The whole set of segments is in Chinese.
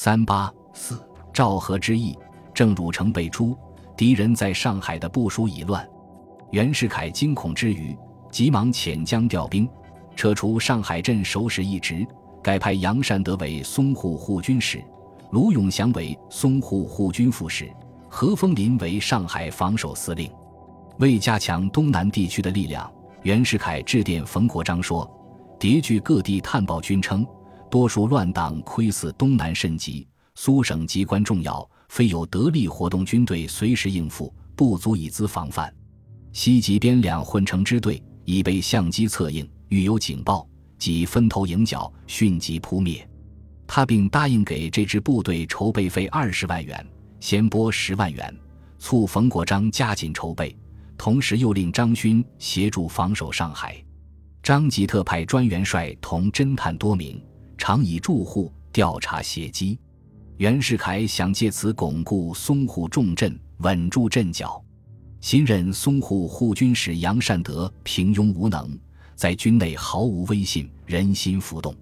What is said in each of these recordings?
三八四赵和之役，郑汝成被诛，敌人在上海的部署已乱。袁世凯惊恐之余，急忙遣将调兵，撤出上海镇守使一职，改派杨善德为淞沪护军使，卢永祥为淞沪护军副使，何丰林为上海防守司令。为加强东南地区的力量，袁世凯致电冯国璋说：“迭据各地探报均称。”多数乱党窥伺东南甚急，苏省机关重要，非有得力活动军队随时应付，不足以资防范。西吉边两混成支队已被相机策应，遇有警报，即分头迎剿，迅即扑灭。他并答应给这支部队筹备费二十万元，先拨十万元，促冯国璋加紧筹备，同时又令张勋协助防守上海。张吉特派专员帅同侦探多名。常以住户调查血迹，袁世凯想借此巩固淞沪重镇，稳住阵脚。新任淞沪护军使杨善德平庸无能，在军内毫无威信，人心浮动。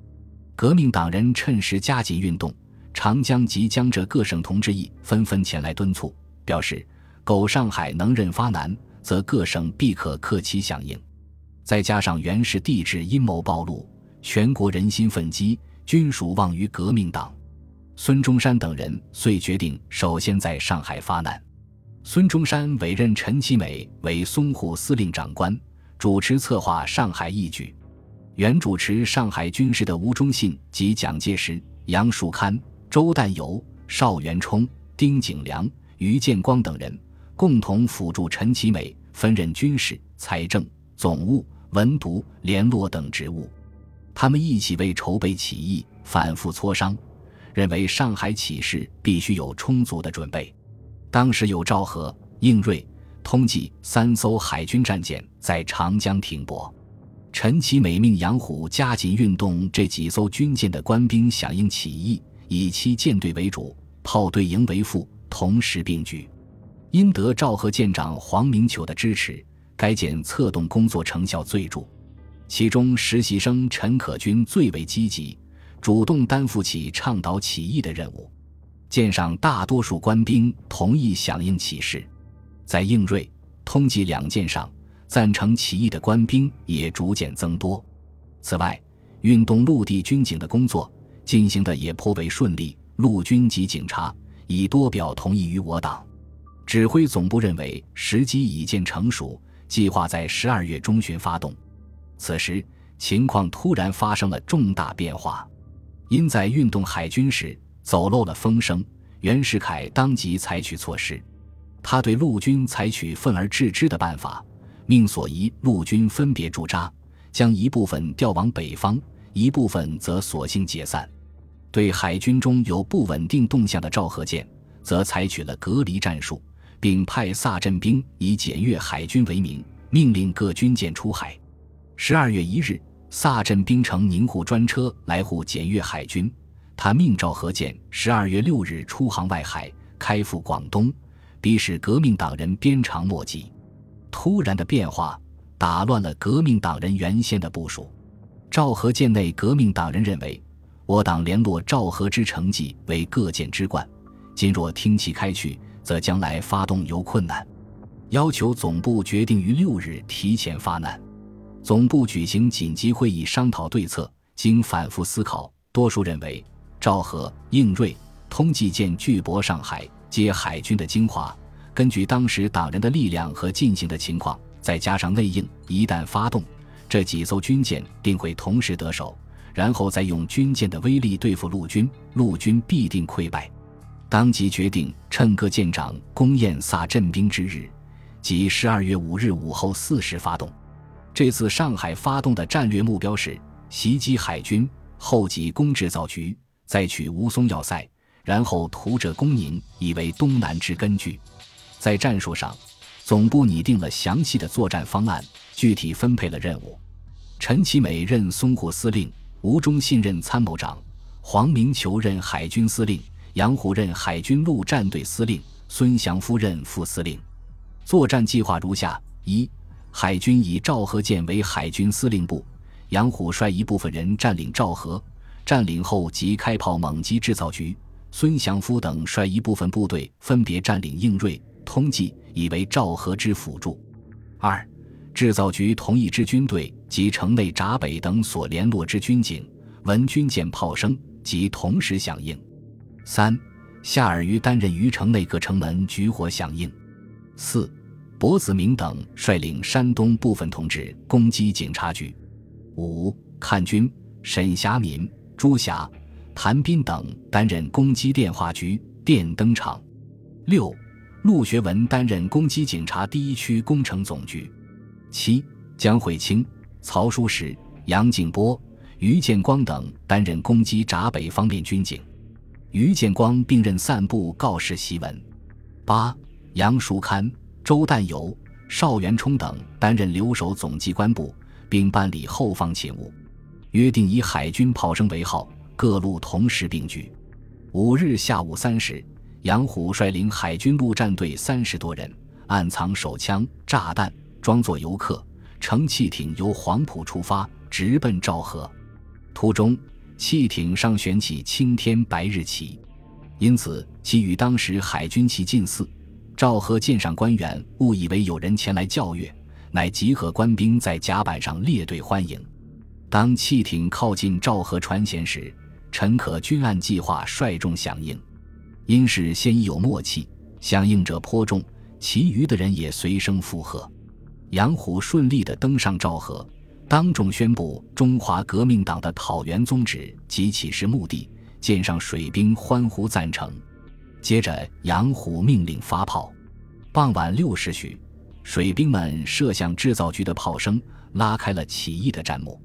革命党人趁势加紧运动，长江及江浙各省同志议纷纷前来敦促，表示：苟上海能任发难，则各省必可克期响应。再加上袁氏帝制阴谋暴露。全国人心愤激，均属望于革命党。孙中山等人遂决定首先在上海发难。孙中山委任陈其美为淞沪司令长官，主持策划上海义举。原主持上海军事的吴忠信及蒋介石、杨树堪、周旦友、邵元冲、丁景良、于建光等人共同辅助陈其美，分任军事、财政、总务、文读、联络等职务。他们一起为筹备起义反复磋商，认为上海起事必须有充足的准备。当时有赵和、应瑞、通济三艘海军战舰在长江停泊，陈其美命杨虎加紧运动这几艘军舰的官兵响应起义，以七舰队为主，炮队营为副，同时并举。因得赵和舰长黄明球的支持，该舰策动工作成效最著。其中实习生陈可君最为积极，主动担负起倡导起义的任务。舰上大多数官兵同意响应起事，在应瑞、通济两舰上，赞成起义的官兵也逐渐增多。此外，运动陆地军警的工作进行的也颇为顺利，陆军及警察已多表同意于我党。指挥总部认为时机已见成熟，计划在十二月中旬发动。此时情况突然发生了重大变化，因在运动海军时走漏了风声，袁世凯当即采取措施。他对陆军采取分而治之的办法，命所宜陆军分别驻扎，将一部分调往北方，一部分则索性解散。对海军中有不稳定动向的赵和舰，则采取了隔离战术，并派萨镇兵以检阅海军为名，命令各军舰出海。十二月一日，萨镇兵乘宁沪专车来沪检阅海军。他命赵和舰十二月六日出航外海，开赴广东，逼使革命党人鞭长莫及。突然的变化打乱了革命党人原先的部署。赵和舰内革命党人认为，我党联络赵和之成绩为各舰之冠，今若听其开去，则将来发动尤困难，要求总部决定于六日提前发难。总部举行紧急会议商讨对策，经反复思考，多数认为赵和、应瑞、通济舰巨舶上海，皆海军的精华。根据当时党人的力量和进行的情况，再加上内应，一旦发动，这几艘军舰定会同时得手，然后再用军舰的威力对付陆军，陆军必定溃败。当即决定趁各舰长攻宴萨镇兵之日，即十二月五日午后四时发动。这次上海发动的战略目标是袭击海军，后击攻制造局，再取吴淞要塞，然后图浙攻宁，以为东南之根据。在战术上，总部拟定了详细的作战方案，具体分配了任务。陈其美任淞沪司令，吴忠信任参谋长，黄明球任海军司令，杨虎任海军陆战队司令，孙祥夫任副司令。作战计划如下：一。海军以赵和舰为海军司令部，杨虎率一部分人占领赵和，占领后即开炮猛击制造局。孙祥夫等率一部分部队分别占领应瑞、通济，以为赵和之辅助。二、制造局同一支军队及城内闸北等所联络之军警，闻军舰炮声，即同时响应。三、夏尔于担任于城内各城门举火响应。四、柏子明等率领山东部分同志攻击警察局。五、看军沈霞敏、朱霞。谭斌等担任攻击电话局、电灯厂。六，陆学文担任攻击警察第一区工程总局。七，江惠清、曹书实、杨敬波、于建光等担任攻击闸北方面军警。于建光并任散布告示檄文。八，杨树堪、周旦游、邵元冲等担任留守总机关部，并办理后方勤务。约定以海军炮声为号。各路同时并举。五日下午三时，杨虎率领海军陆战队三十多人，暗藏手枪、炸弹，装作游客，乘汽艇由黄埔出发，直奔昭和。途中，汽艇上悬起青天白日旗，因此其与当时海军旗近似。昭和舰上官员误以为有人前来教阅，乃集合官兵在甲板上列队欢迎。当汽艇靠近昭和船舷时，陈可均按计划率众响应，因是先已有默契，响应者颇众，其余的人也随声附和。杨虎顺利地登上昭和，当众宣布中华革命党的讨袁宗旨及起事目的，舰上水兵欢呼赞成。接着，杨虎命令发炮。傍晚六时许，水兵们射向制造局的炮声，拉开了起义的战幕。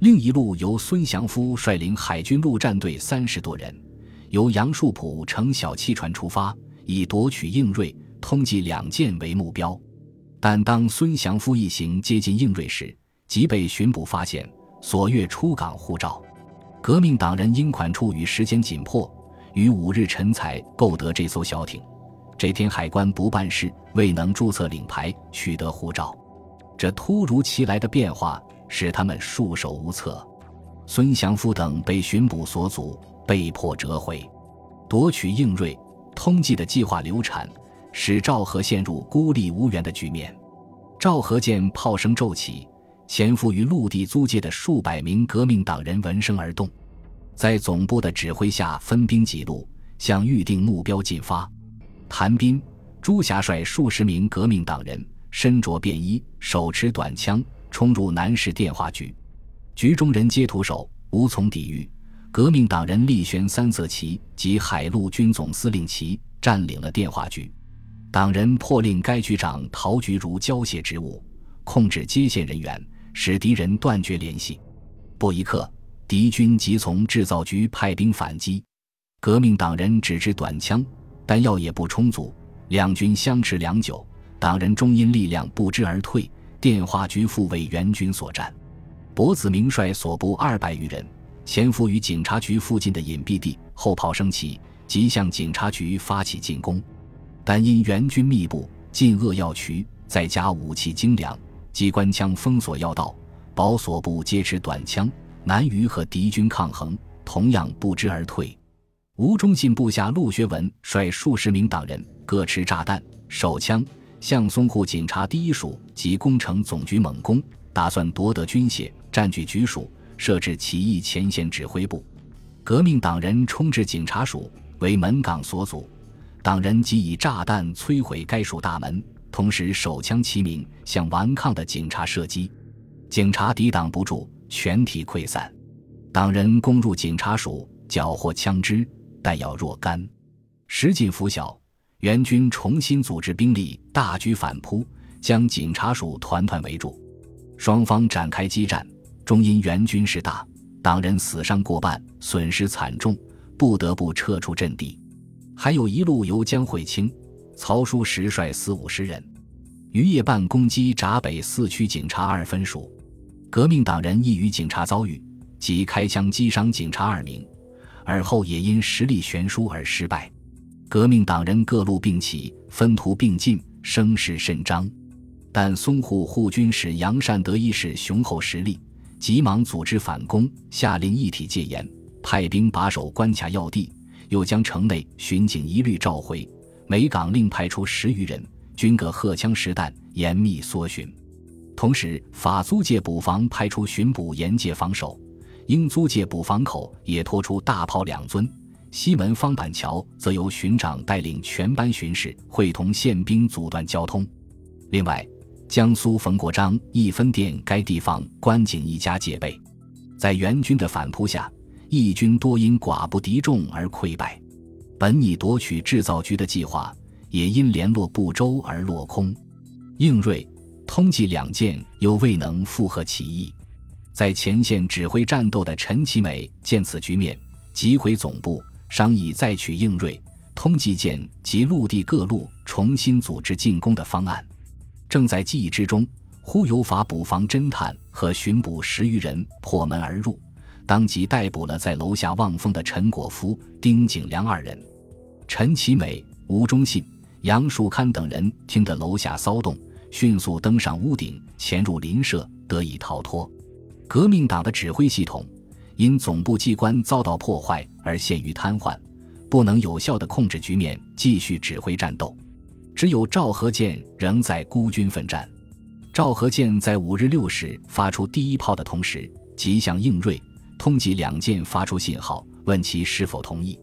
另一路由孙祥夫率领海军陆战队三十多人，由杨树浦乘小汽船出发，以夺取应瑞、通济两舰为目标。但当孙祥夫一行接近应瑞时，即被巡捕发现，索阅出港护照。革命党人因款处与时间紧迫，于五日晨才购得这艘小艇。这天海关不办事，未能注册领牌，取得护照。这突如其来的变化。使他们束手无策，孙祥夫等被巡捕所阻，被迫折回，夺取应瑞、通济的计划流产，使赵和陷入孤立无援的局面。赵和见炮声骤起，潜伏于陆地租界的数百名革命党人闻声而动，在总部的指挥下分兵几路，向预定目标进发。谭斌、朱霞率数十名革命党人，身着便衣，手持短枪。冲入南市电话局，局中人皆徒手，无从抵御。革命党人力悬三色旗及海陆军总司令旗，占领了电话局。党人破令该局长陶菊如交卸职务，控制接线人员，使敌人断绝联系。不一刻，敌军即从制造局派兵反击。革命党人只知短枪，弹药也不充足，两军相持良久，党人终因力量不支而退。电话局复为援军所占，柏子明率所部二百余人潜伏于警察局附近的隐蔽地，后炮声起，即向警察局发起进攻。但因援军密布，进扼要渠，再加武器精良，机关枪封锁要道，保所部皆持短枪，难于和敌军抗衡，同样不支而退。吴忠信部下陆学文率数十名党人，各持炸弹、手枪。向淞沪警察第一署及工程总局猛攻，打算夺得军械，占据局署，设置起义前线指挥部。革命党人冲至警察署，为门岗所阻，党人即以炸弹摧毁该署大门，同时手枪齐鸣，向顽抗的警察射击。警察抵挡不住，全体溃散。党人攻入警察署，缴获枪支，弹药若干，时近拂晓。援军重新组织兵力，大举反扑，将警察署团团围住。双方展开激战，终因援军势大，党人死伤过半，损失惨重，不得不撤出阵地。还有一路由江惠清、曹书实率四五十人，于夜半攻击闸北四区警察二分署。革命党人亦与警察遭遇，即开枪击伤警察二名，而后也因实力悬殊而失败。革命党人各路并起，分途并进，声势甚张。但淞沪护军使杨善德一使雄厚实力，急忙组织反攻，下令一体戒严，派兵把守关卡要地，又将城内巡警一律召回，每岗另派出十余人，均各荷枪实弹，严密搜寻。同时，法租界捕房派出巡捕沿界防守，英租界捕房口也拖出大炮两尊。西门方板桥则由巡长带领全班巡视，会同宪兵阻断交通。另外，江苏冯国璋一分店该地方关景一家戒备，在援军的反扑下，义军多因寡不敌众而溃败。本拟夺取制造局的计划，也因联络不周而落空。应瑞。通济两舰又未能复合起义，在前线指挥战斗的陈其美见此局面，急回总部商议再取应瑞、通济舰及陆地各路重新组织进攻的方案。正在记忆之中，忽有法捕房侦探和巡捕十余人破门而入，当即逮捕了在楼下望风的陈果夫、丁景良二人。陈其美、吴忠信、杨树堪等人听得楼下骚动。迅速登上屋顶，潜入邻舍，得以逃脱。革命党的指挥系统因总部机关遭到破坏而陷于瘫痪，不能有效地控制局面，继续指挥战斗。只有赵和建仍在孤军奋战。赵和建在五日六时发出第一炮的同时，即向应瑞、通缉两舰发出信号，问其是否同意。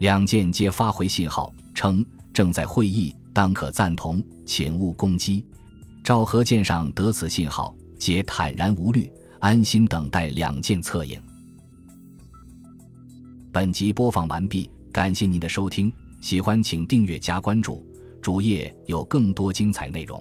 两舰皆发回信号，称正在会议，当可赞同，请勿攻击。赵和舰上得此信号，皆坦然无虑，安心等待两舰策应。本集播放完毕，感谢您的收听，喜欢请订阅加关注，主页有更多精彩内容。